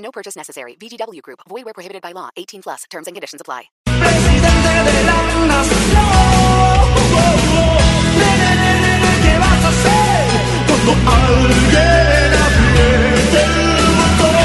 No purchase necessary. VGW Group. Void where prohibited by law. 18 plus. Terms and conditions apply. Presidente de la nación. Nene, nene, nene, ¿qué vas a hacer cuando alguien apriete el botón?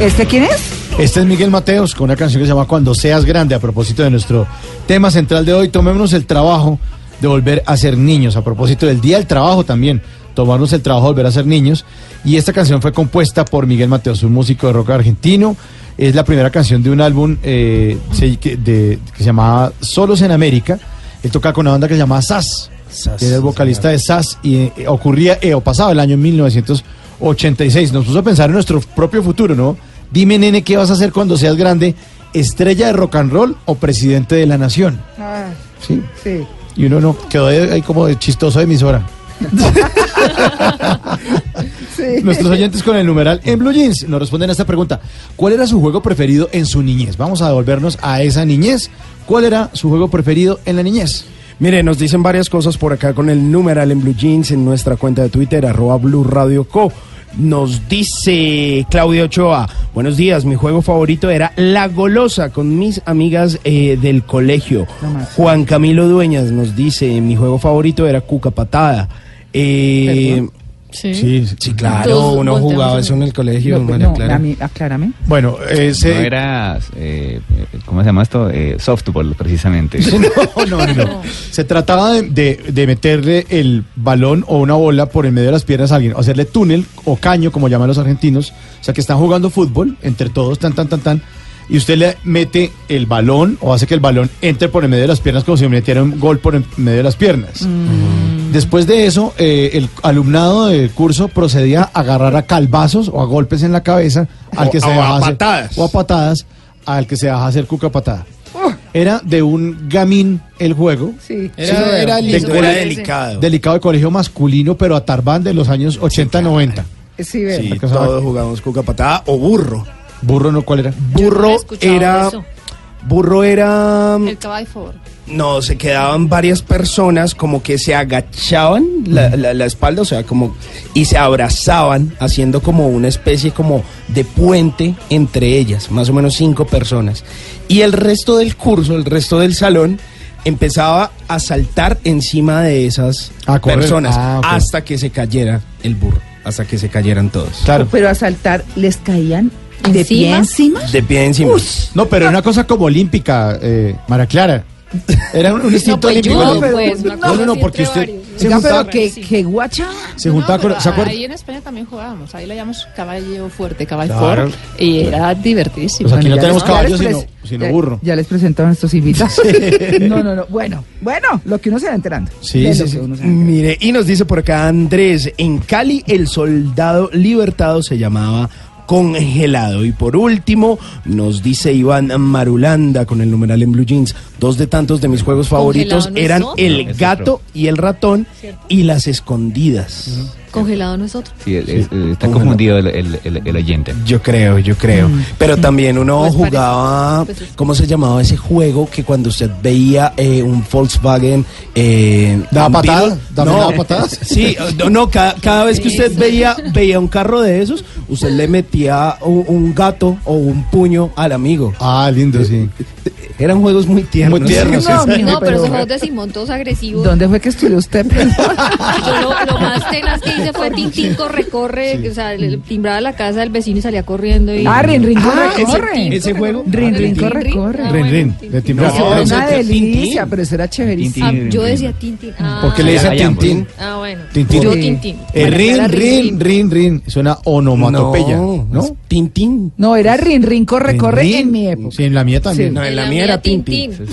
¿Este quién es? Este es Miguel Mateos con una canción que se llama Cuando seas grande a propósito de nuestro tema central de hoy. Tomémonos el trabajo de volver a ser niños a propósito del Día del Trabajo también. Tomarnos el trabajo de volver a ser niños. Y esta canción fue compuesta por Miguel Mateos, un músico de rock argentino. Es la primera canción de un álbum eh, que, de- que se llamaba Solos en América. Él tocaba con una banda que se llamaba SAS. SAS, que era el vocalista de SAS y eh, ocurría eh, o pasaba el año 1986. Nos puso a pensar en nuestro propio futuro, ¿no? Dime, nene, ¿qué vas a hacer cuando seas grande? ¿Estrella de rock and roll o presidente de la nación? Ah, Sí. sí. Y uno no, quedó ahí como de chistoso de emisora. Sí. Nuestros oyentes con el numeral en Blue Jeans nos responden a esta pregunta. ¿Cuál era su juego preferido en su niñez? Vamos a devolvernos a esa niñez. ¿Cuál era su juego preferido en la niñez? Mire, nos dicen varias cosas por acá con el numeral en Blue Jeans en nuestra cuenta de Twitter, arroba Blue Radio Co. Nos dice Claudia Ochoa, buenos días, mi juego favorito era La Golosa con mis amigas eh, del colegio. Juan Camilo Dueñas nos dice, mi juego favorito era Cuca Patada. Eh. Sí, sí, claro, Todos uno jugaba eso en el colegio, No, María no, Clara. a mí, aclárame. Bueno, ese... No era, eh, ¿cómo se llama esto? Eh, softball, precisamente. No, no, no, no. Se trataba de, de- de meterle el balón o una bola por el medio de las piernas a alguien, o hacerle túnel o caño, como llaman los argentinos. O sea, que están jugando fútbol entre todos, tan, tan, tan, tan. Y usted le mete el balón o hace que el balón entre por el medio de las piernas como si metiera un gol por el medio de las piernas. Después de eso, eh, el alumnado del curso procedía a agarrar a calvazos o a golpes en la cabeza al O- que se o a dejaba hacer- patadas. o a patadas al que se deja hacer cuca patada. Era de un gamín el juego. Sí. Era, era lindo, de- era de- delicado. Delicado de colegio masculino, pero a Tarbán de los años 80-90. Sí. Sí, todos jugábamos Cuca Patada o Burro. Burro no, ¿cuál era? Burro era... eso. Burro era... El caballo favor. No, se quedaban varias personas como que se agachaban la, la- la espalda, o sea, como y se abrazaban haciendo como una especie como de puente entre ellas, más o menos cinco personas. Y el resto del curso, el resto del salón empezaba a saltar encima de esas A correr. personas Ah, hasta que se cayera el burro, hasta que se cayeran todos. Claro. Pero a saltar les caían de pie ¿Encima? encima. De pie encima. No, pero era una cosa como olímpica, eh, Mara Clara. Era un, un instinto pues olímpico. yo, ¿no? pues, no, no, no, porque usted varios. se juntaba, pero que, sí. que guacha. se juntaba No, con... pero ¿Se acuerda? Ahí en España también jugábamos. Ahí le llamamos caballo fuerte, caballo Claro. fuerte. Y era divertísimo. Pues aquí no tenemos les sino, pres- sino ya- burro. Ya les presentaron estos invitados. No, no, no. Bueno, bueno, lo que uno se va enterando. Sí, sí, sí. Mire, y nos dice por acá Andrés, en Cali el soldado libertado se llamaba congelado. Y por último, nos dice Iván Marulanda con el numeral en Blue Jeans, dos de tantos de mis juegos favoritos no eran el gato otro. y el ratón y las escondidas. Es otro. Sí, es- es- está confundido el, el- el- el oyente. Yo creo, yo creo. Pero también uno Pues parece- jugaba, pues es- ¿cómo se llamaba ese juego que cuando usted veía eh, un Volkswagen eh, ¿Daba patadas? ¿Daba- daba patadas? Sí, no, no, cada, cada vez que usted veía veía un carro de esos, usted le metía un, un gato o un puño al amigo. Ah, lindo, sí. Eran juegos muy tiernos. Muy tiernos, No, sí. No, pero pero- esos juegos de Simón todos agresivos. ¿Dónde fue que estudió usted? Yo lo, lo más tenaz que hice fue Tintín corre, corre, o sea, le timbraba la casa del vecino y salía corriendo. Y... Ah, Rin, Rin, Ah, corre, ese- corre. ese juego. Rin, rin, corre, rin. corre. Rin, rin, era ese una delicia, Tintín. pero eso era chéverísimo. Ah, yo decía Tintín. Ah, ¿Por qué le ambos. Tintín? Ah, bueno. Tintín. Yo. Tintín. Eh, rin, rin, rin, rin. Suena onomatopeya, No, Tintín. No, era Rin, Rin, corre, Rin, corre rin. en mi época. Sí, en la mía también. No, en la mía era Tintín.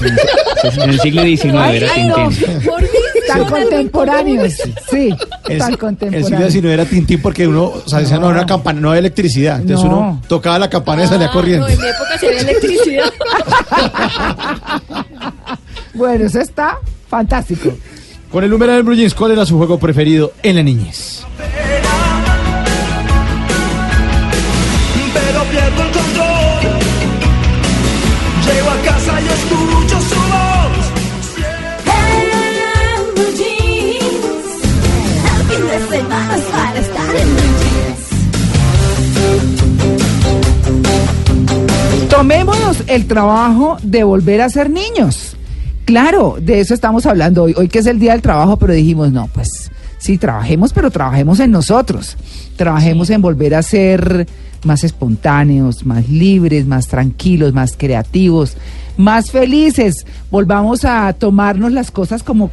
En el siglo XIX era. Tintín. Por Tan contemporáneos. Sí, El, tan el Silvia contemporáneos. si no era Tintín porque uno, o sea, decía, no, era una campana, no había electricidad. Entonces No. uno tocaba la campana y salía Ah, corriendo. No, en mi época se había electricidad. Bueno, eso está fantástico. Con el número del Blue Jeans, ¿cuál era su juego preferido en la niñez? Tomémonos el trabajo de volver a ser niños. Claro, de eso estamos hablando hoy. Hoy que es el Día del Trabajo, pero dijimos, no, pues sí, trabajemos, pero trabajemos en nosotros. Trabajemos en volver a ser más espontáneos, más libres, más tranquilos, más creativos, más felices. Volvamos a tomarnos las cosas como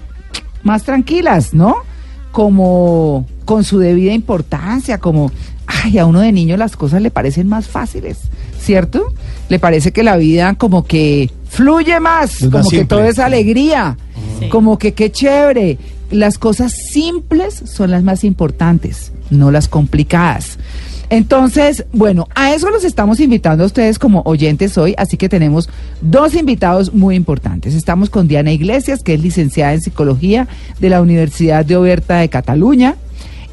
más tranquilas, ¿no? Como con su debida importancia, como, ay, a uno de niño las cosas le parecen más fáciles, ¿cierto? Le parece que la vida como que fluye más, Es más como que simple. todo es alegría, como que qué chévere. Las cosas simples son las más importantes, no las complicadas. Entonces, bueno, a eso los estamos invitando a ustedes como oyentes hoy, así que tenemos dos invitados muy importantes. Estamos con Diana Iglesias, que es licenciada en psicología de la Universidad de Oberta de Cataluña,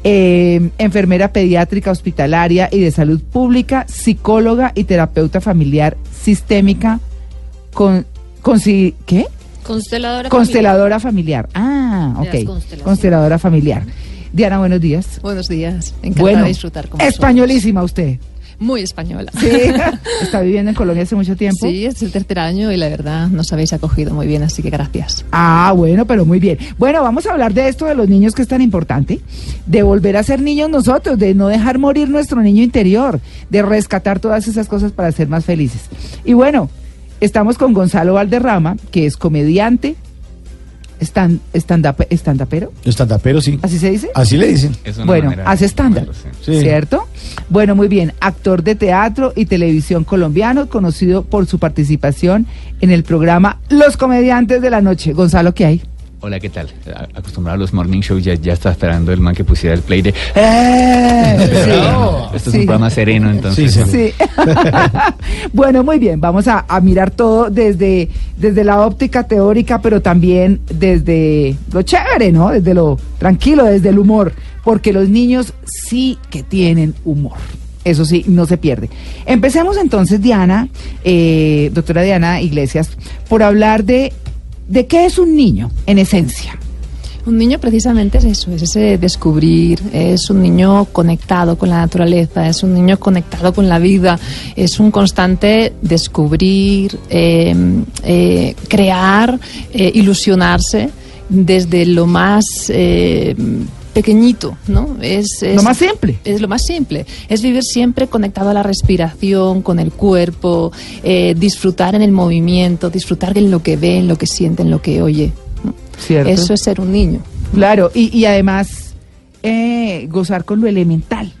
eh, enfermera pediátrica hospitalaria y de salud pública, psicóloga y terapeuta familiar sistémica con, con ¿qué? Consteladora. Consteladora familiar. Ah, De las ok. Consteladora familiar. Diana, buenos días. Buenos días, encantada Bueno, de disfrutar con españolísima usted. Muy española. Sí. Está viviendo en Colombia hace mucho tiempo. Sí, es el tercer año y la verdad nos habéis acogido muy bien, así que gracias. Ah, bueno, pero muy bien. Bueno, vamos a hablar de esto de los niños que es tan importante, de volver a ser niños nosotros, de no dejar morir nuestro niño interior, de rescatar todas esas cosas para ser más felices. Y bueno, estamos con Gonzalo Valderrama, que es comediante, stand, stand-up- stand-upero, Estandapero, sí. ¿así se dice? Así le dicen. Bueno, hace estándar. Sí. ¿cierto? Bueno, muy bien. Actor de teatro y televisión colombiano, conocido por su participación en el programa Los Comediantes de la Noche. Gonzalo, ¿qué hay? Hola, ¿qué tal? Acostumbrado a los morning shows, ya, ya está esperando el man que pusiera el play de... ¡Eh! No, esto es Sí. un programa sereno, entonces... Sí, sí. Sí. bueno, muy bien. Vamos a, a mirar todo desde, desde la óptica teórica, pero también desde lo chévere, ¿no? Desde lo tranquilo, desde el humor. Porque los niños sí que tienen humor. Eso sí, no se pierde. Empecemos entonces, Diana, eh, doctora Diana Iglesias, por hablar de, de qué es un niño, en esencia. Un niño precisamente es eso, es ese descubrir, es un niño conectado con la naturaleza, es un niño conectado con la vida, es un constante descubrir, eh, eh, crear, eh, ilusionarse desde lo más pequeñito, ¿no? Es, es- Lo más simple. Es lo más simple. Es vivir siempre conectado a la respiración, con el cuerpo, eh, disfrutar en el movimiento, disfrutar en lo que ve, en lo que siente, en lo que oye. ¿no? ¿Cierto? Eso es ser un niño. Claro, y, y además eh, gozar con lo elemental.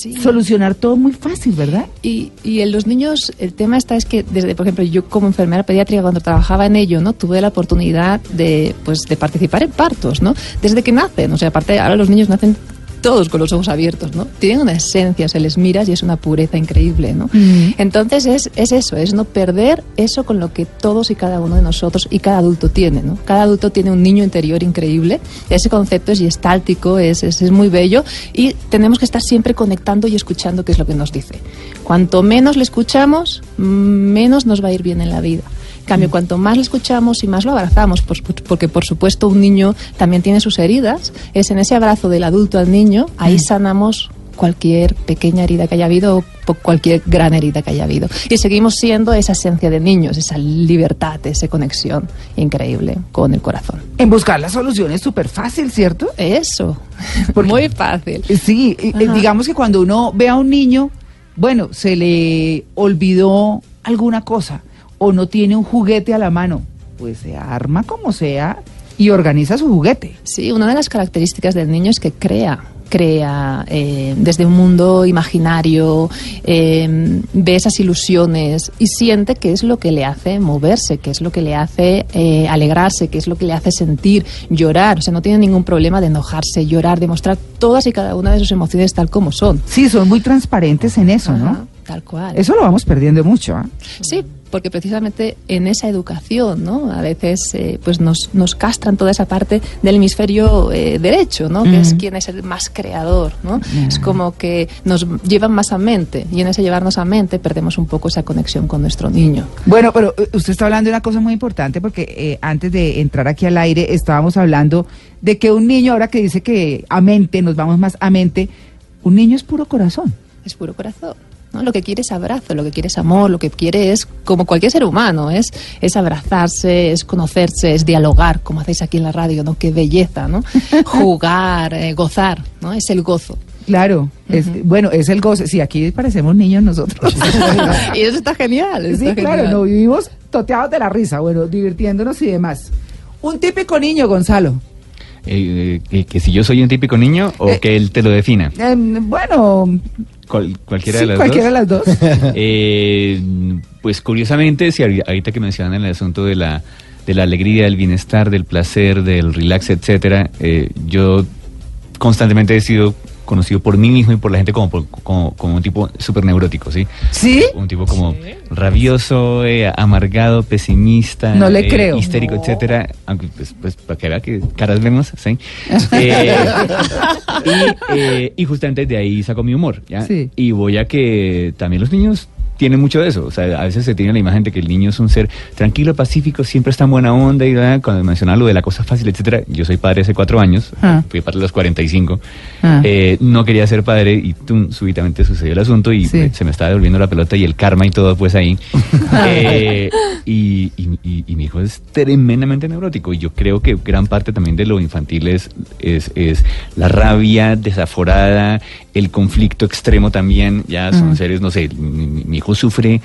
Sí. Solucionar todo muy fácil, ¿verdad? Y, y en los niños, el tema está es que, desde, por ejemplo, yo como enfermera pediátrica, cuando trabajaba en ello, ¿no? Tuve la oportunidad de, pues, de participar en partos, ¿no? Desde que nacen, o sea, aparte, ahora los niños nacen todos con los ojos abiertos, ¿no? Tienen una esencia, se les miras y es una pureza increíble, ¿no? Ujú. Entonces es, es eso, es no perder eso con lo que todos y cada uno de nosotros y cada adulto tiene, ¿no? Cada adulto tiene un niño interior increíble, ese concepto es gestáltico, es, es, es muy bello y tenemos que estar siempre conectando y escuchando qué es lo que nos dice. Cuanto menos le escuchamos, mm, menos nos va a ir bien en la vida. Cambio, cuanto más le escuchamos y más lo abrazamos, pues, porque por supuesto un niño también tiene sus heridas, es en ese abrazo del adulto al niño, ahí sanamos cualquier pequeña herida que haya habido o cualquier gran herida que haya habido. Y seguimos siendo esa esencia de niños, esa libertad, esa conexión increíble con el corazón. En buscar la solución es súper fácil, ¿cierto? Eso, Porque- muy fácil. Sí, eh, Ajá. digamos que cuando uno ve a un niño, bueno, se le olvidó alguna cosa o no tiene un juguete a la mano, pues se arma como sea y organiza su juguete. Sí, una de las características del niño es que crea, crea eh, desde un mundo imaginario, eh, ve esas ilusiones y siente que es lo que le hace moverse, que es lo que le hace eh, alegrarse, que es lo que le hace sentir, llorar. O sea, no tiene ningún problema de enojarse, llorar, demostrar todas y cada una de sus emociones tal como son. Sí, son muy transparentes en eso, Ajá, ¿no? Tal cual. Eso lo vamos perdiendo mucho, ¿ah? Sí, porque precisamente en esa educación, ¿no? A veces eh, pues nos, nos castran toda esa parte del hemisferio eh, derecho, ¿no? Que es quien es el más creador, ¿no? Es como que nos llevan más a mente y en ese llevarnos a mente perdemos un poco esa conexión con nuestro niño. Bueno, pero eh, usted está hablando de una cosa muy importante porque eh, antes de entrar aquí al aire estábamos hablando de que un niño, ahora que dice que a mente, nos vamos más a mente, un niño es puro corazón. Es puro corazón. ¿No? Lo que quiere es abrazo, lo que quiere es amor, lo que quiere es, como cualquier ser humano, es, es abrazarse, es conocerse, es dialogar, como hacéis aquí en la radio, ¿no? Qué belleza, ¿no? Jugar, eh, gozar, ¿no? Es el gozo. Claro, es, bueno, es el goce. Sí, aquí parecemos niños nosotros. y eso está genial. sí, claro, genial. no vivimos toteados de la risa, bueno, divirtiéndonos y demás. Un típico niño, Gonzalo. Eh, eh, que si yo soy un típico niño o Eh, que él te lo defina. Eh, bueno, Cual- cualquiera sí, de las cualquiera dos. de las dos. Eh, pues curiosamente, si ahori- ahorita que mencionan el asunto de la, de la alegría, del bienestar, del placer, del relax, etcétera, eh, yo constantemente he sido conocido por mí mismo y por la gente como, por- como, como un tipo súper neurótico, ¿sí? ¿Sí? Un tipo como rabioso, eh, amargado, pesimista, No le eh, creo. histérico, No. etcétera. Aunque, pues, pues, para que vea que caras vemos, ¿sí? Eh, y, eh, y justamente de ahí saco mi humor, ¿ya? Sí. Y voy a que también los niños tienen mucho de eso. O sea, a veces se tiene la imagen de que el niño es un ser tranquilo, pacífico, siempre está en buena onda. Y ¿verdad? cuando mencionaba lo de la cosa fácil, etcétera, yo soy padre hace cuatro años, Ah. fui padre a los 45. Ah. Eh, no quería ser padre y tum, súbitamente sucedió el asunto y Sí. me- se me estaba devolviendo la pelota y el karma y todo, pues ahí. Eh, y, y- y- y mi hijo es tremendamente neurótico y yo creo que gran parte también de lo infantil es, es, es la rabia desaforada, el conflicto extremo también, ya son Mm. seres, no sé, mi, mi- mi hijo sufre,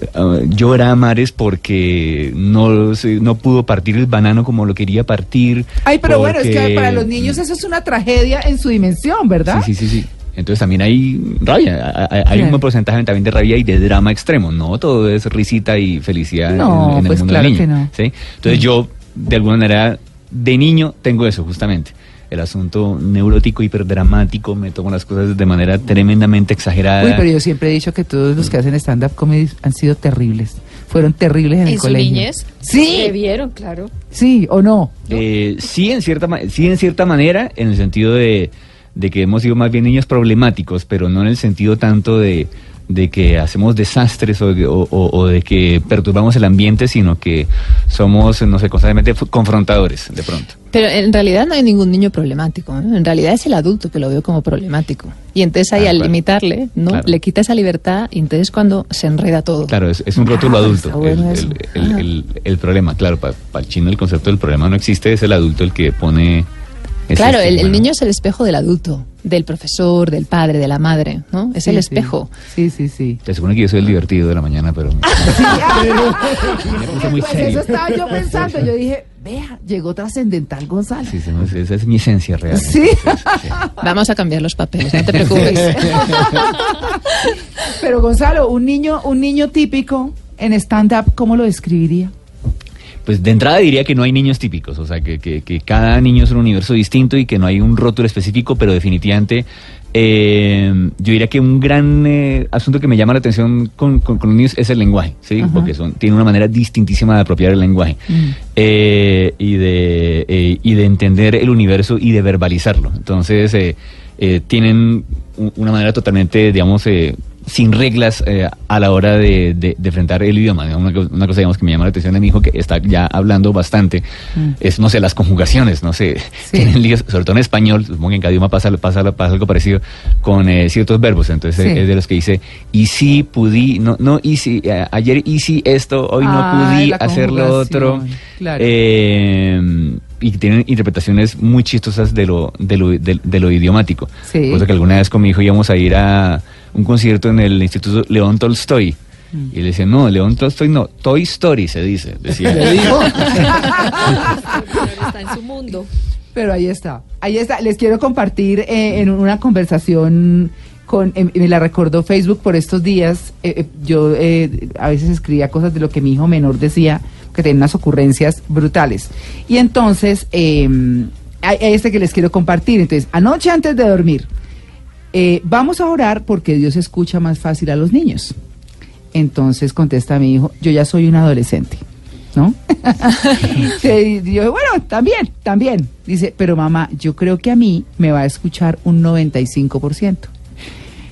eh, llora a mares porque no, no pudo partir el banano como lo quería partir. Ay, pero bueno, es que para los niños eso es una tragedia en su dimensión, ¿verdad? Sí, sí, sí, sí. Entonces también hay rabia, hay- Claro. un buen porcentaje también de rabia y de drama extremo. No todo es risita y felicidad No, en, en pues el mundo claro del niño. que no. ¿sí? Entonces yo, de alguna manera, de niño tengo eso justamente. El asunto neurótico, hiperdramático, me tomo las cosas de manera tremendamente exagerada. Uy, pero yo siempre he dicho que todos los que hacen stand-up comedy han sido terribles. Fueron terribles en, el En su colegio. niñez. Sí. Se vieron, claro. Sí, o no. Eh, sí, en cierta, sí, en cierta manera, en el sentido de, de que hemos sido más bien niños problemáticos, pero no en el sentido tanto de, de que hacemos desastres o, de- o- o- o de que perturbamos el ambiente, sino que somos, no sé, constantemente confrontadores, de pronto. Pero en realidad no hay ningún niño problemático. ¿no? En realidad es el adulto que lo veo como problemático. Y entonces ahí Ah, al claro. limitarle, ¿no? Claro. Le quita esa libertad y entonces cuando se enreda todo. Claro, es, es un rótulo Ah, adulto. bueno el, eso. el- el- el- el problema, claro, para el chino el concepto del problema no existe, es el adulto el que pone... Claro, el, el niño es el espejo del adulto, del profesor, del padre, de la madre, ¿no? Es Sí, el sí. espejo. Sí, sí, sí. Se supone que yo soy el divertido de la mañana, pero... me puse muy Pues serio. eso estaba yo pensando. Yo dije, vea, llegó trascendental Gonzalo. Sí, sí, esa es mi esencia real. Sí. Vamos a cambiar los papeles, no te preocupes. Pero Gonzalo, un niño, un niño típico en stand-up, ¿cómo lo describiría? Pues de entrada diría que no hay niños típicos, o sea, que, que- que cada niño es un universo distinto y que no hay un rótulo específico, pero definitivamente eh, yo diría que un gran eh, asunto que me llama la atención con, con- con los niños es el lenguaje, ¿sí? Ajá. Porque son, tienen una manera distintísima de apropiar el lenguaje eh, y, de, eh, y de entender el universo y de verbalizarlo. Entonces, eh, eh, tienen una manera totalmente, digamos, eh, sin reglas eh, a la hora de, de- de enfrentar el idioma. ¿no? Una, una cosa, digamos, que me llama la atención de mi hijo, que está ya hablando bastante, Mm. es, no sé, las conjugaciones, no sé, Sí. tienen líos, sobre todo en español, supongo que en cada idioma pasa, pasa, pasa algo parecido con eh, ciertos verbos, entonces Sí. eh, es de los que dice, y si pudí, no, no, y si, eh, ayer hice esto, hoy no Ay, pudí hacer lo otro. claro. Eh, y tienen interpretaciones muy chistosas de lo, de lo, de, de lo idiomático. Sí. Eso que alguna vez con mi hijo íbamos a ir a un concierto en el Instituto León Tolstoy. Mm. Y le decía, no, León Tolstoy no, Toy Story se dice. Decía. ¿Le dijo? Pero está en su mundo. Pero ahí está, ahí está. Les quiero compartir eh, en una conversación con, eh, me la recordó Facebook por estos días. eh, eh, yo eh, a veces escribía cosas de lo que mi hijo menor decía, que tenía unas ocurrencias brutales. Y entonces, eh, hay, hay este que les quiero compartir. Entonces, anoche antes de dormir, eh, vamos a orar porque Dios escucha más fácil a los niños. Entonces contesta mi hijo, yo ya soy un adolescente, ¿no? Y yo, bueno, también, también. Dice, pero mamá, yo creo que a mí me va a escuchar un 95%.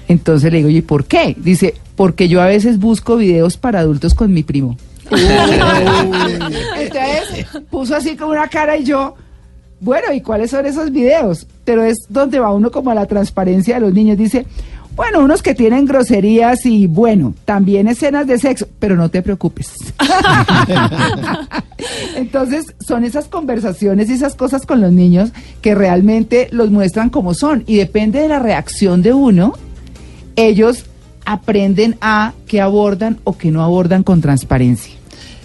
Entonces le digo, ¿y por qué? Dice, porque yo a veces busco videos para adultos con mi primo. Entonces puso así como una cara y yo, bueno, ¿y cuáles son esos videos? Pero es donde va uno como a la transparencia de los niños. Dice, bueno, unos que tienen groserías y bueno, también escenas de sexo, pero no te preocupes. Entonces, son esas conversaciones y esas cosas con los niños que realmente los muestran como son. Y depende de la reacción de uno, ellos aprenden a que abordan o que no abordan con transparencia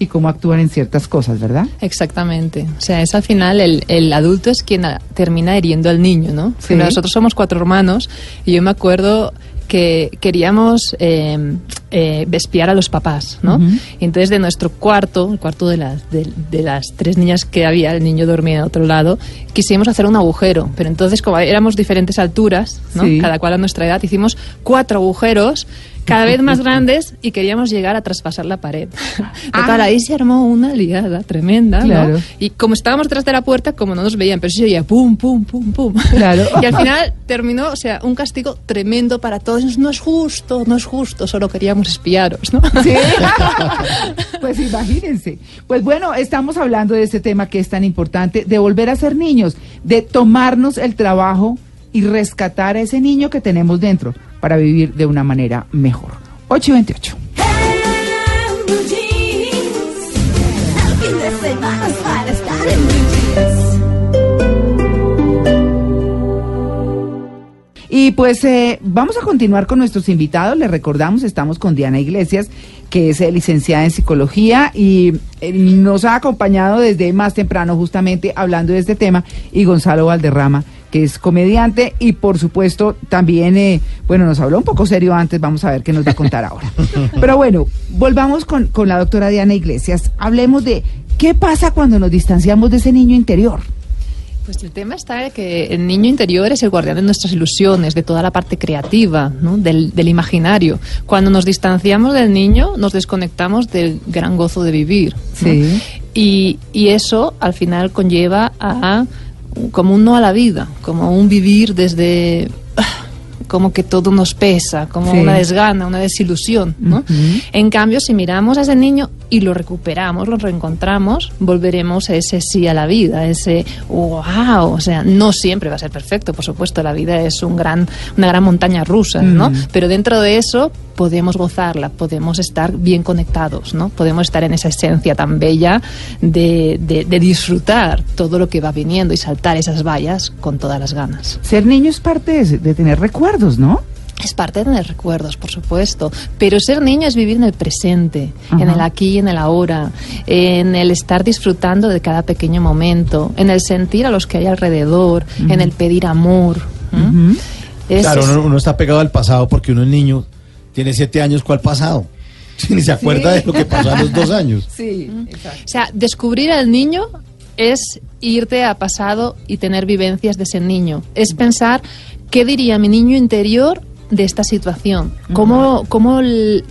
y cómo actúan en ciertas cosas, ¿verdad? Exactamente. O sea, es al final el, el adulto es quien a- termina heriendo al niño, ¿no? Sí. Nosotros somos cuatro hermanos y yo me acuerdo que queríamos eh, eh, espiar a los papás, ¿no? Ujú. Y entonces de nuestro cuarto, el cuarto de las, de, de las tres niñas que había, el niño dormía en otro lado, quisimos hacer un agujero. Pero entonces como éramos diferentes alturas, ¿no? Sí. Cada cual a nuestra edad, hicimos cuatro agujeros cada vez más grandes y queríamos llegar a traspasar la pared. Total, Ah. ahí se armó una liada tremenda, ¿no? Claro. Y como estábamos detrás de la puerta, como no nos veían, pero se oía pum, pum, pum, pum. Claro. y al final terminó, o sea, un castigo tremendo para todos. No es justo, no es justo, solo queríamos espiaros, ¿no? Sí. pues imagínense. Pues bueno, estamos hablando de este tema que es tan importante, de volver a ser niños, de tomarnos el trabajo y rescatar a ese niño que tenemos dentro para vivir de una manera mejor. 8 y 28. Y pues eh, vamos a continuar con nuestros invitados. Les recordamos, estamos con Diana Iglesias, que es eh, licenciada en psicología y eh, nos ha acompañado desde más temprano justamente hablando de este tema, y Gonzalo Valderrama, que es comediante y por supuesto también, eh, bueno, nos habló un poco serio antes, vamos a ver qué nos va a contar ahora. Pero bueno, volvamos con, con la doctora Diana Iglesias. Hablemos de qué pasa cuando nos distanciamos de ese niño interior. Pues el tema está en que el niño interior es el guardián de nuestras ilusiones, de toda la parte creativa, ¿no? del, del imaginario. Cuando nos distanciamos del niño, nos desconectamos del gran gozo de vivir. ¿no? Sí. Y, y eso al final conlleva a como un no a la vida, como un vivir desde como que todo nos pesa, como Sí. una desgana, una desilusión. En cambio, si miramos a ese niño y lo recuperamos, lo reencontramos, volveremos a ese sí a la vida, ese wow, o sea, no siempre va a ser perfecto, por supuesto, la vida es un gran, una gran montaña rusa, ¿no? Pero dentro de eso podemos gozarla, podemos estar bien conectados, ¿no? Podemos estar en esa esencia tan bella de, de- de disfrutar todo lo que va viniendo y saltar esas vallas con todas las ganas. Ser niño es parte de, de tener recuerdos, ¿no? Es parte de tener recuerdos, por supuesto, pero ser niño es vivir en el presente, Ajá. en el aquí y en el ahora, en el estar disfrutando de cada pequeño momento, en el sentir a los que hay alrededor, en el pedir amor. Claro, uno, uno está pegado al pasado porque uno es niño, tiene siete años, ¿cuál pasado? Ni se acuerda de lo que pasó a los dos años. Sí, exacto. O sea, descubrir al niño es irte a pasado y tener vivencias de ese niño. Es pensar qué diría mi niño interior de esta situación, cómo, cómo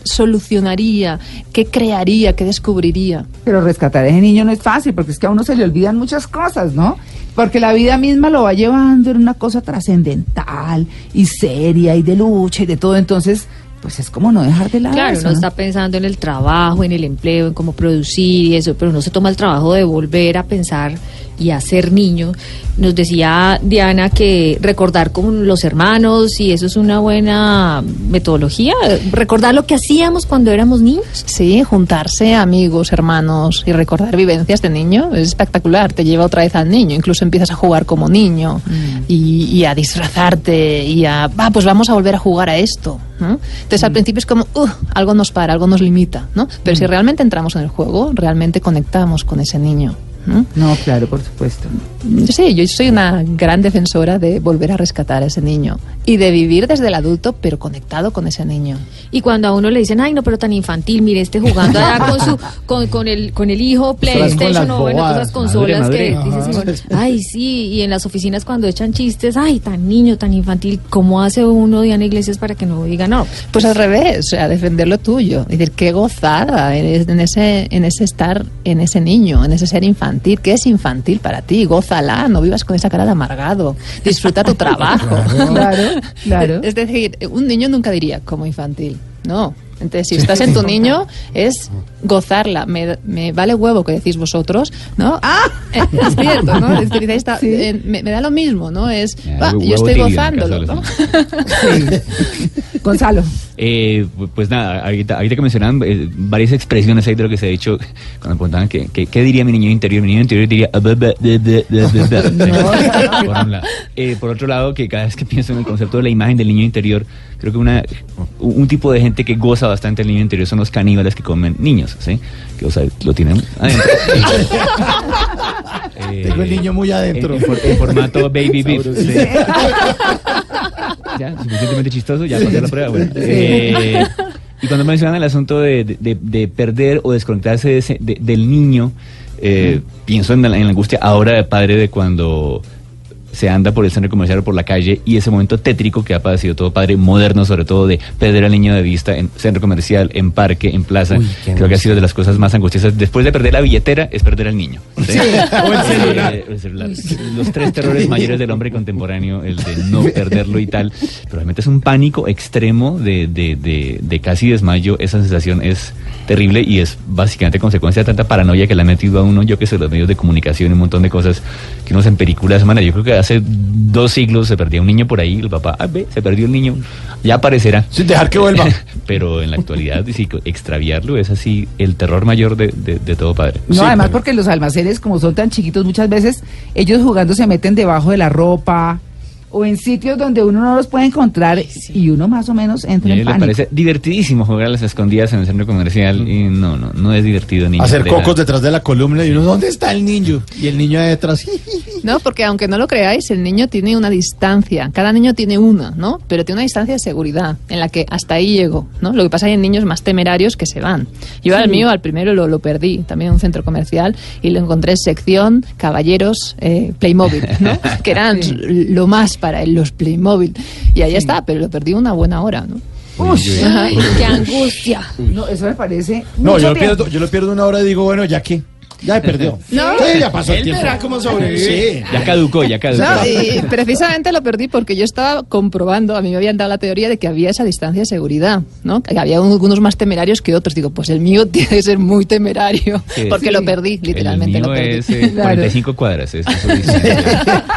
solucionaría, qué crearía, qué descubriría. Pero rescatar a ese niño no es fácil, porque es que a uno se le olvidan muchas cosas, ¿no? Porque la vida misma lo va llevando en una cosa trascendental y seria y de lucha y de todo. Entonces, pues es como no dejar de lado Claro, eso, uno ¿no? está pensando en el trabajo, en el empleo, en cómo producir y eso, pero no se toma el trabajo de volver a pensar y a ser niño. Nos decía Diana que recordar con los hermanos y eso es una buena metodología, recordar lo que hacíamos cuando éramos niños. Sí, juntarse amigos, hermanos y recordar vivencias de niño es espectacular, te lleva otra vez al niño, incluso empiezas a jugar como niño y, y a disfrazarte y a, va, pues vamos a volver a jugar a esto. ¿no? Entonces al principio es como, "Uh, algo nos para, algo nos limita, ¿no? Pero si realmente entramos en el juego, realmente conectamos con ese niño. ¿No? No, claro, por supuesto. Sí, yo soy una gran defensora de volver a rescatar a ese niño y de vivir desde el adulto, pero conectado con ese niño. Y cuando a uno le dicen, ay, no, pero tan infantil, mire, este jugando allá con su, con, con el, con el hijo, PlayStation o bueno, todas esas consolas Madre, que madre. dices, bueno, ay, sí, y en las oficinas cuando echan chistes, ay, tan niño, tan infantil, ¿cómo hace uno, Diana Iglesias, para que no diga no? Pues al revés, o sea, defender lo tuyo. Es decir, qué gozada en en ese, en ese estar, en ese niño, en ese ser infantil. ¿Qué es infantil para ti? Gózala, no vivas con esa cara de amargado. Disfruta tu trabajo. Claro, claro. Es decir, un niño nunca diría como infantil. No. Entonces, si estás en tu niño, es gozarla. Me, me vale huevo que decís vosotros, ¿no? ¡Ah! Es cierto, ¿no? Es decir, está- eh, me, me da lo mismo, ¿no? Es, va, huevo yo estoy gozándolo, ¿no? los Gonzalo. Eh, pues nada, ahorita, ahorita que mencionaban eh, varias expresiones ahí de lo que se ha dicho, cuando me preguntaban que, que- qué diría mi niño interior, mi niño interior diría... Eh, por otro lado, que cada vez que pienso en el concepto de la imagen del niño interior, creo que una, un un tipo de gente que goza bastante el niño interior son los caníbales que comen niños, ¿sí? Que, o sea, lo tienen adentro. Eh, Tengo el niño muy adentro. En, en for- en formato baby beef. ya, suficientemente chistoso, ya pasé la prueba. bueno. Eh, y cuando mencionan el asunto de, de- de- de perder o desconectarse de ese- de- del niño, eh, pienso en la, en la angustia ahora de padre de cuando se anda por el centro comercial o por la calle y ese momento tétrico que ha padecido todo padre moderno, sobre todo de perder al niño de vista en centro comercial, en parque, en plaza. Uy, Creo que ha sido de las cosas más angustiosas. Después de perder la billetera, es perder al niño. ¿sí? O el celular. Eh, el celular. Los tres terrores mayores del hombre contemporáneo, el de no perderlo y tal. Pero realmente es un pánico extremo de, de, de, de casi desmayo. Esa sensación es terrible y es básicamente consecuencia de tanta paranoia que le ha metido a uno, yo que sé, los medios de comunicación y un montón de cosas que uno se en películas de esa manera. Yo creo que hace dos siglos se perdía un niño por ahí, el papá, ah, ve, se perdió el niño, ya aparecerá. Sin dejar que vuelva. Pero en la actualidad, sí, extraviarlo es así el terror mayor de, de- de todo padre. No, Sí, además pero- porque los almacenes, como son tan chiquitos, muchas veces ellos jugando se meten debajo de la ropa o en sitios donde uno no los puede encontrar y uno más o menos entra en pánico. parece divertidísimo jugar a las escondidas en el centro comercial y no, no, no es divertido ni Hacer cocos detrás de la columna y uno, ¿dónde está el niño? Y el niño ahí detrás. No, porque aunque no lo creáis, el niño tiene una distancia. Cada niño tiene una, ¿no? Pero tiene una distancia de seguridad en la que hasta ahí llego, ¿no? Lo que pasa es que hay niños más temerarios que se van. Yo al mío, al primero lo, lo perdí, también en un centro comercial, y lo encontré en sección caballeros eh, Playmobil, ¿no? que eran lo más para él, los Playmobil. Y ahí está, pero lo perdí una buena hora, ¿no? Ay, qué angustia. No, eso me parece. No, mucho yo lo, pierdo, yo lo pierdo una hora y digo, bueno, ya que. Ya me perdió. No. Sí, ya pasó el Él tiempo. verá cómo sobrevive. Sí. Ya caducó, ya caducó. No, y precisamente lo perdí porque yo estaba comprobando, a mí me habían dado la teoría de que había esa distancia de seguridad, ¿no? Que había algunos más temerarios que otros. Digo, pues el mío tiene que ser muy temerario, Sí. porque Sí. lo perdí, literalmente el lo mío perdí. es eh, Claro. 45 cuadras. es- eso dice.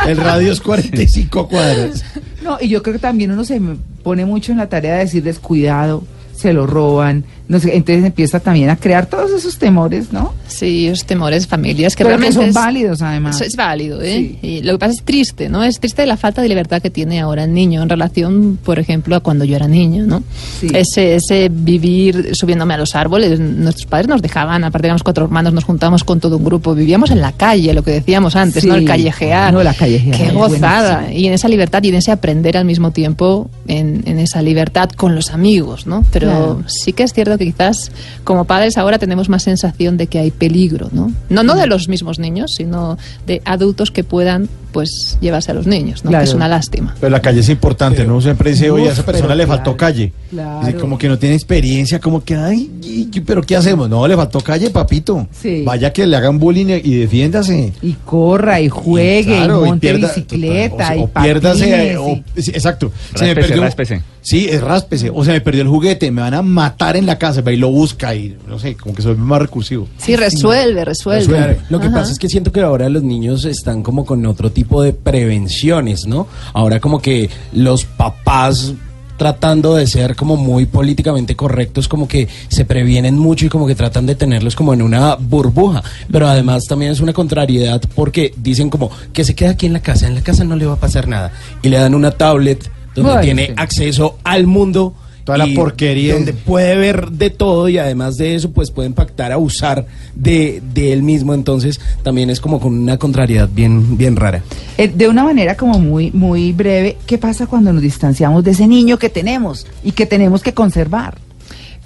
El radio es 45 cuadras. No, y yo creo que también uno se me pone mucho en la tarea de decirles cuidado, se lo roban, entonces empieza también a crear todos esos temores, ¿no? Sí, esos temores, familias que Pero que realmente son es- válidos además. Eso es válido, ¿eh? Sí. Y lo que pasa es triste, ¿no? Es triste la falta de libertad que tiene ahora el niño en relación, por ejemplo, a cuando yo era niño, ¿no? Sí. Ese, ese vivir subiéndome a los árboles, nuestros padres nos dejaban, aparte éramos cuatro hermanos, nos juntábamos con todo un grupo, vivíamos en la calle, lo que decíamos antes, Sí. ¿no? El callejear. No, la callejear, Qué gozada. Y en esa libertad y en ese aprender al mismo tiempo, en, en esa libertad con los amigos, ¿no? Pero Claro. sí que es cierto que quizás como padres ahora tenemos más sensación de que hay peligro, ¿no? No, no de los mismos niños, sino de adultos que puedan, pues, llevarse a los niños, ¿no? Claro. Que es una lástima. Pero la calle es importante, ¿no? Siempre dice, oye, a esa persona le faltó claro, calle. claro. Dice, como que no tiene experiencia, como que, ay, y- y- pero ¿qué hacemos? No, le faltó calle, papito. Sí. Vaya que le hagan bullying y defiéndase. Y corra, y juegue, y, claro, monte pierda- bicicleta, o, y o piérdase, patines, eh, o- y- sí, exacto. Ráspese, ráspese. Sí, es ráspese. O se me perdió el juguete, me van a matar en la casa, y lo busca y no sé, como que se vuelve más recursivo. Sí, resuelve, resuelve. Resuelve. Lo que Ajá. pasa es que siento que ahora los niños están como con otro tipo de prevenciones, ¿no? Ahora como que los papás tratando de ser como muy políticamente correctos, como que se previenen mucho y como que tratan de tenerlos como en una burbuja. Pero además también es una contrariedad porque dicen como que se queda aquí en la casa, en la casa no le va a pasar nada. Y le dan una tablet donde tiene sí. acceso al mundo Toda la porquería. Donde puede ver de todo y además de eso, pues puede impactar, abusar de, de él mismo. Entonces, también es como con una contrariedad bien, bien rara. Eh, de una manera como muy, muy breve, ¿qué pasa cuando nos distanciamos de ese niño que tenemos y que tenemos que conservar?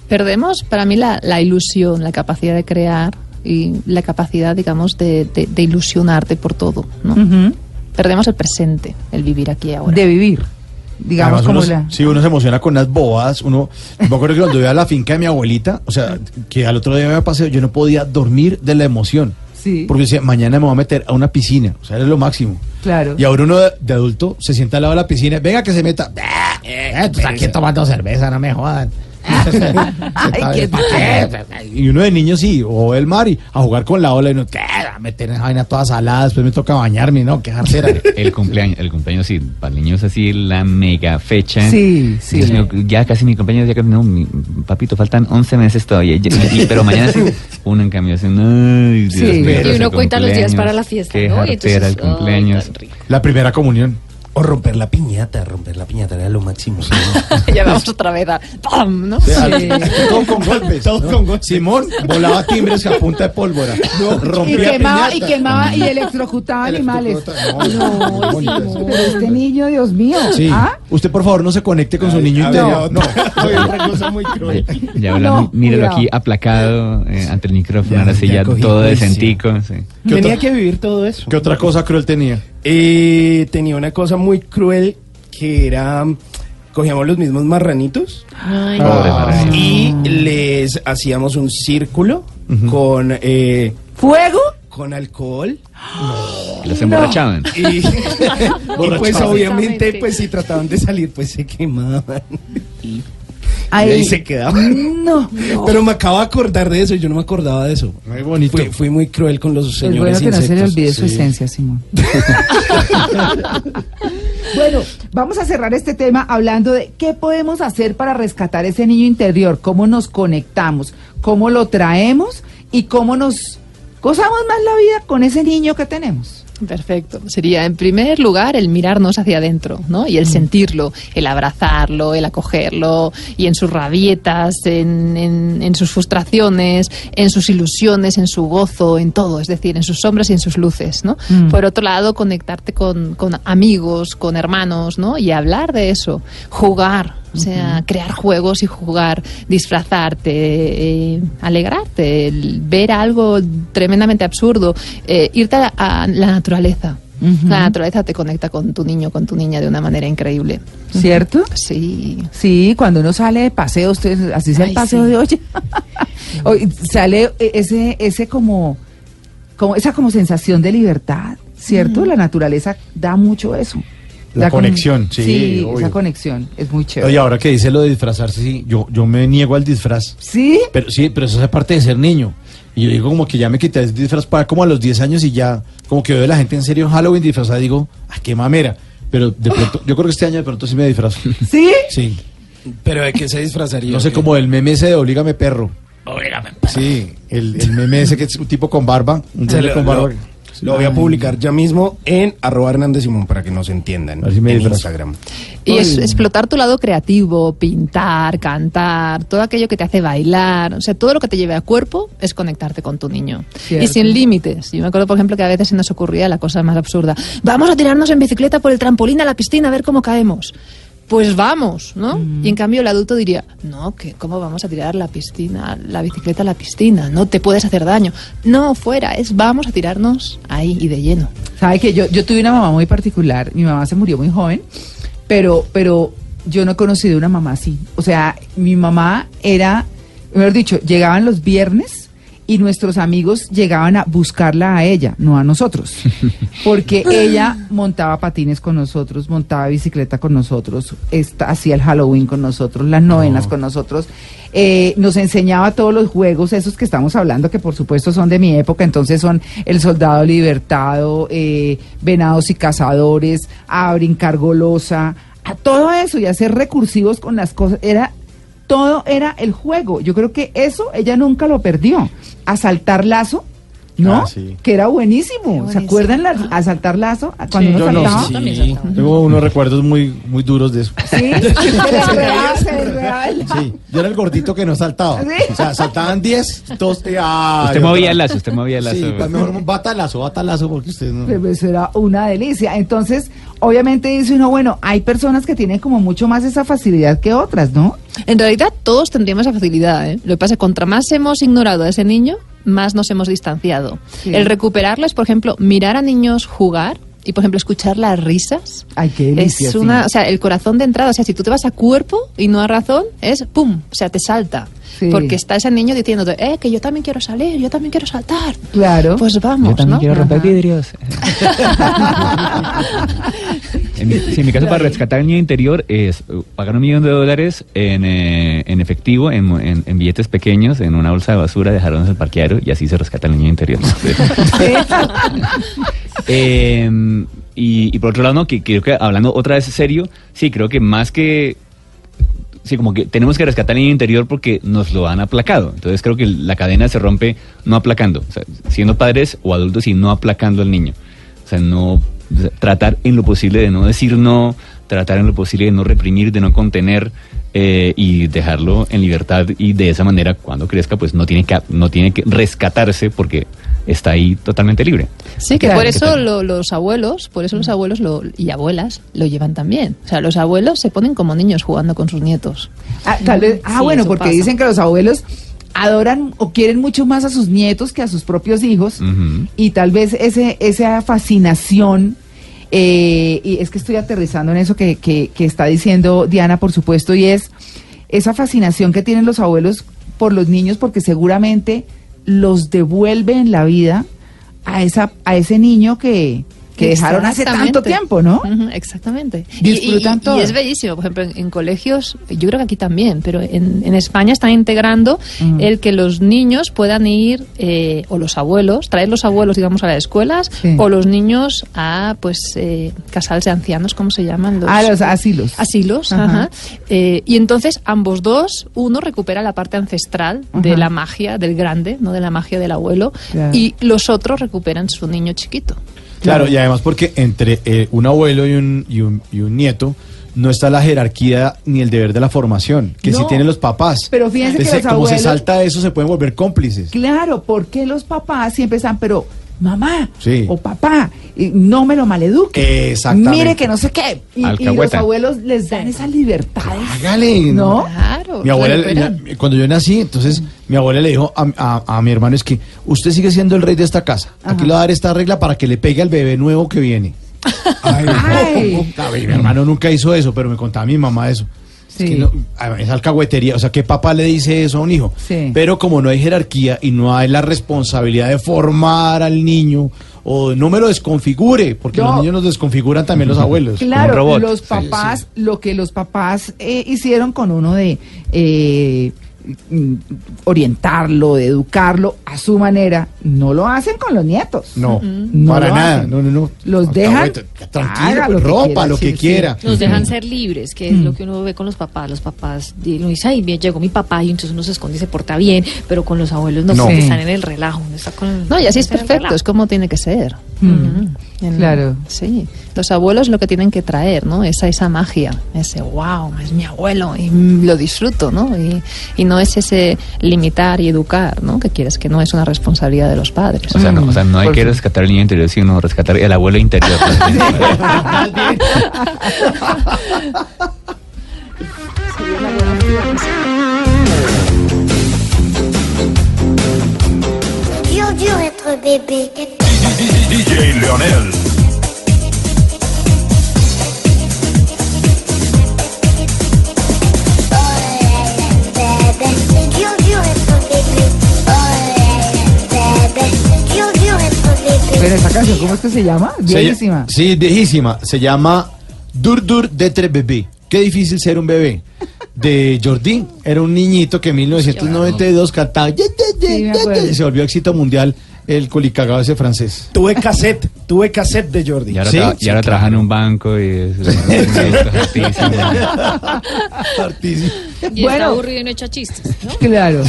Perdemos para mí la, la ilusión, la capacidad de crear y la capacidad, digamos, de, de- de ilusionarte por todo. ¿no? Perdemos el presente, el vivir aquí y ahora. De vivir. Digamos Además, como uno, la... sí, uno se emociona con unas bobadas. Uno, me acuerdo que cuando iba a la finca de mi abuelita, o sea, que al otro día me paseo, yo no podía dormir de la emoción. Sí. Porque decía, mañana me voy a meter a una piscina. O sea, era lo máximo. Claro. Y ahora uno de, de adulto se sienta al lado de la piscina, venga que se meta. Eh, tú estás aquí tomando cerveza, no me jodan. Y uno de niño sí, o el mar y a jugar con la ola y uno, ¿qué? A meter en esa vaina toda salada, después me toca bañarme, ¿no? Qué jartera. El cumpleaños, el cumpleaños sí, para el niño es así la mega fecha. Sí, sí. Dios mío, ya casi mi cumpleaños, ya casi, no, mi- papito, faltan 11 meses todavía. Y- y- pero mañana sí, uno en cambio así, ay, Dios Sí. mío, Y uno cuenta los días para la fiesta, Qué ¿no? Y el entonces, ay, cumpleaños. La primera comunión. O romper la piñata, romper la piñata era lo máximo. ya vamos otra vez a ¡pam! ¿no? Todo con golpes. Todo con golpes. Simón volaba timbres a punta de pólvora. Y rompía quemaba, y quemaba y electrocutaba animales. No, bonito eso. Pero este niño, Dios mío. Sí. ¿Ah? Usted, por favor, no se conecte con su niño interior. ver, No, Soy una cosa muy cruel. Ya habla, No, míralo cuidado. aquí aplacado eh, ante el micrófono, Ya, ahora sí, ya ya, todo decentico. Sí. ¿Qué Tenía otra- que vivir todo eso. ¿Qué otra cosa cruel tenía? Eh, tenía una cosa muy cruel que era cogíamos los mismos marranitos Ay, Ah. y les hacíamos un círculo con eh, ¿Fuego? con alcohol. Los emborrachaban. y, y pues obviamente pues si trataban de salir pues se quemaban. Y Ahí. ahí se quedaban No. pero me acabo de acordar de eso y yo no me acordaba de eso Muy bonito. fui, fui muy cruel con los Es señores bueno que no se le olvide su esencia, Simón. bueno, vamos a cerrar este tema hablando de qué podemos hacer para rescatar ese niño interior, cómo nos conectamos, cómo lo traemos y cómo nos gozamos más la vida con ese niño que tenemos. Perfecto. Sería, en primer lugar, el mirarnos hacia adentro, ¿no? Y el sentirlo, el abrazarlo, el acogerlo, y en sus rabietas, en, en- en sus frustraciones, en sus ilusiones, en su gozo, en todo, es decir, en sus sombras y en sus luces, ¿no? Mm. Por otro lado, conectarte con, con amigos, con hermanos, ¿no? Y hablar de eso, jugar, o sea, crear juegos y jugar, disfrazarte, eh, alegrarte, ver algo tremendamente absurdo, eh, irte a, a la naturaleza. La naturaleza te conecta con tu niño, con tu niña de una manera increíble. ¿Cierto? Sí. Sí, cuando uno sale de paseo, usted, así sea el paseo sí. de hoy, Hoy sale eh, ese, ese como, como, esa como sensación de libertad, ¿cierto? La naturaleza da mucho eso. La conexión, sí, obvio. esa conexión es muy chévere. Oye, ahora que dice lo de disfrazarse, sí, yo, yo me niego al disfraz. ¿Sí? Pero sí, pero eso hace parte de ser niño. Y yo digo como que ya me quité el disfraz para como a los 10 años y ya, como que veo a la gente en serio en Halloween disfrazada y digo, ay, qué mamera. Pero de pronto, yo creo que este año de pronto sí me disfrazo. ¿Sí? Sí. pero de qué se disfrazaría No sé, como el meme ese de Oblígame Perro. Oblígame Perro. Sí, el, el meme ese que es un tipo con barba. Un Se señor lo, con barba. lo- lo voy a publicar ya mismo en arroba Hernández Simón para que nos entiendan A ver si me en disfrazo. Instagram. Y es explotar tu lado creativo, pintar, cantar, todo aquello que te hace bailar, o sea, todo lo que te lleve a cuerpo es conectarte con tu niño. Cierto. Y sin límites. Yo me acuerdo, por ejemplo, que a veces se nos ocurría la cosa más absurda. Vamos a tirarnos en bicicleta por el trampolín a la piscina a ver cómo caemos. Pues vamos, ¿no? Y en cambio el adulto diría, no, que ¿cómo vamos a tirar la piscina, la bicicleta a la piscina? No te puedes hacer daño. No, fuera, es vamos a tirarnos ahí y de lleno. ¿Sabe que yo, yo tuve una mamá muy particular? Mi mamá se murió muy joven, pero, pero yo no he conocido una mamá así. O sea, mi mamá era, mejor dicho, llegaban los viernes y nuestros amigos llegaban a buscarla a ella, no a nosotros. Porque ella montaba patines con nosotros, montaba bicicleta con nosotros, hacía el Halloween con nosotros, las novenas con nosotros. eh, nos enseñaba todos los juegos, esos que estamos hablando, que por supuesto son de mi época, entonces son El Soldado Libertado, eh, Venados y Cazadores, a brincar golosa, a todo eso y a ser recursivos con las cosas. Era todo era el juego. Yo creo que eso ella nunca lo perdió. A saltar lazo, ¿no? Ah, sí. Que era buenísimo. ¿Se acuerdan la, a saltar lazo? Cuando uno Yo no, saltaba. sí. Tengo unos recuerdos muy, muy duros de eso. Sí, se enredaba. Sí, yo era el gordito que no saltaba. ¿Sí? O sea, saltaban 10, todos. eh, ah, Usted movía el lazo, usted movía el lazo. Sí, pues mejor batalazo, batalazo, porque usted no. Pero eso era una delicia. Entonces, obviamente dice uno, bueno, hay personas que tienen como mucho más esa facilidad que otras, ¿no? En realidad todos tendríamos esa facilidad. ¿eh? Lo que pasa es que contra más hemos ignorado a ese niño, más nos hemos distanciado. Sí. El recuperarlo es, por ejemplo, mirar a niños jugar y, por ejemplo, escuchar las risas. Ay, qué delicia. es sí. una, o sea, el corazón de entrada, o sea, si tú te vas a cuerpo y no a razón, es pum, o sea, te salta. Sí. Porque está ese niño diciéndote, eh, que yo también quiero salir, yo también quiero saltar. Claro. Pues vamos, Yo también ¿no? quiero romper Ajá. vidrios. En mi, sí, en mi caso, para rescatar el niño interior es uh, pagar un millón de dólares en, eh, en efectivo, en, mo- en- en billetes pequeños, en una bolsa de basura, dejarlos en el parqueadero y así se rescata el niño interior. Eh, y, y por otro lado, no, que creo que hablando otra vez serio, sí, creo que más que sí, como que tenemos que rescatar el niño interior porque nos lo han aplacado. Entonces creo que la cadena se rompe no aplacando, o sea, siendo padres o adultos y no aplacando al niño. O sea, no tratar en lo posible de no decir no, tratar en lo posible de no reprimir, de no contener eh, y dejarlo en libertad y de esa manera cuando crezca pues no tiene que no tiene que rescatarse porque está ahí totalmente libre. Sí, que por eso lo- los abuelos, por eso los abuelos lo- y abuelas lo llevan también. O sea, los abuelos se ponen como niños jugando con sus nietos. Ah, tal vez- ah, Sí, bueno, porque pasa. dicen que los abuelos adoran o quieren mucho más a sus nietos que a sus propios hijos. Y tal vez ese esa fascinación eh, y es que estoy aterrizando en eso que, que, que está diciendo Diana, por supuesto, y es esa fascinación que tienen los abuelos por los niños porque seguramente los devuelve en la vida a esa a ese niño que, que dejaron hace tanto tiempo, ¿no? Exactamente. Disfrutan y, y- todo. Y es bellísimo. Por ejemplo, en, en colegios, yo creo que aquí también, pero en, en España están integrando Mm. el que los niños puedan ir, eh, o los abuelos, traer los abuelos, digamos, a las escuelas, Sí. o los niños a, pues, eh, casales de ancianos, ¿cómo se llaman? A los asilos. Asilos, Ajá. ajá. Eh, y entonces ambos dos, uno recupera la parte ancestral de la magia del grande, no de la magia del abuelo, y los otros recuperan su niño chiquito. Claro, y además porque entre eh, un abuelo y un, y, un, y un nieto no está la jerarquía ni el deber de la formación, que sí No. tienen los papás. Pero fíjense que los como se salta eso, se pueden volver cómplices. Claro, porque los papás siempre están, pero mamá Sí. o papá, y no me lo maleduque. Exactamente. Mire que no sé qué. Y, y los abuelos les dan esa libertad. Hágale. ¿No? Claro. Mi abuela, cuando yo nací, entonces mi abuela le dijo a, a- a mi hermano es que usted sigue siendo el rey de esta casa. Aquí le va a dar esta regla para que le pegue al bebé nuevo que viene. Ay, Ay. no, mi hermano nunca hizo eso, pero me contaba mi mamá eso. Sí. Es, que no- ah, es alcahuetería, o sea, ¿qué papá le dice eso a un hijo? Sí. Pero como no hay jerarquía y no hay la responsabilidad de formar al niño, o no me lo desconfigure, porque No. los niños nos desconfiguran también los abuelos. Claro, los Sí, papás, lo que los papás eh, hicieron con uno de eh, orientarlo, de educarlo a su manera, no lo hacen con los nietos. No, No para lo nada, no, no, no. Los dejan, Tranquilo, lo ropa, lo que quiera. Nos dejan ser libres, que es lo que uno ve con los papás. Los papás, di- uno dice, ay, bien, llegó mi papá y entonces uno se esconde y se porta bien, pero con los abuelos no, No. porque Sí. están en el relajo. uno está con- No, y así es perfecto, es como tiene que ser. Mm. En- claro. Sí. Los abuelos lo que tienen que traer, ¿no? Esa, esa magia, ese wow, es mi abuelo y mm, lo disfruto, ¿no? Y, y no es ese limitar y educar, ¿no? Que quieres que no es una responsabilidad de los padres. O sea, no, o sea, no hay que rescatar el niño interior, sino rescatar el abuelo interior. Dur dur être bébé. DJ Leonel. Oh. Oh. Pero esa canción, ¿cómo es que se llama? Se- Viejísima. sí, viejísima. Se llama Dur Dur d'être bebé. Qué difícil ser un bebé. De Jordi, era un niñito que en 1992 cantaba "Ye, ye, ye, Sí, me ye, acuerdo. ye", y se volvió éxito mundial el colicagado ese francés. Tuve cassette, tuve cassette de Jordi. Y ahora, Sí, tra- y sí, ahora trabaja en un banco y es, artísimo. Y Bueno. está aburrido y no echa chistes, ¿no? Claro.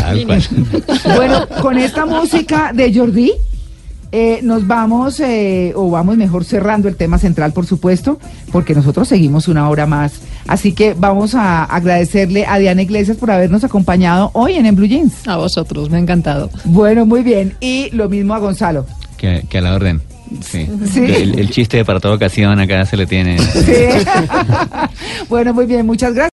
Bueno, con esta música de Jordi, Eh, nos vamos, eh, o vamos mejor cerrando el tema central, por supuesto, porque nosotros seguimos una hora más. Así que vamos a agradecerle a Diana Iglesias por habernos acompañado hoy en, en Blue Jeans. A vosotros, me ha encantado. Bueno, muy bien. Y lo mismo a Gonzalo. Que, que a la orden. Sí. Sí. El, el chiste de para toda ocasión acá se le tiene. Sí. bueno, muy bien, muchas gracias.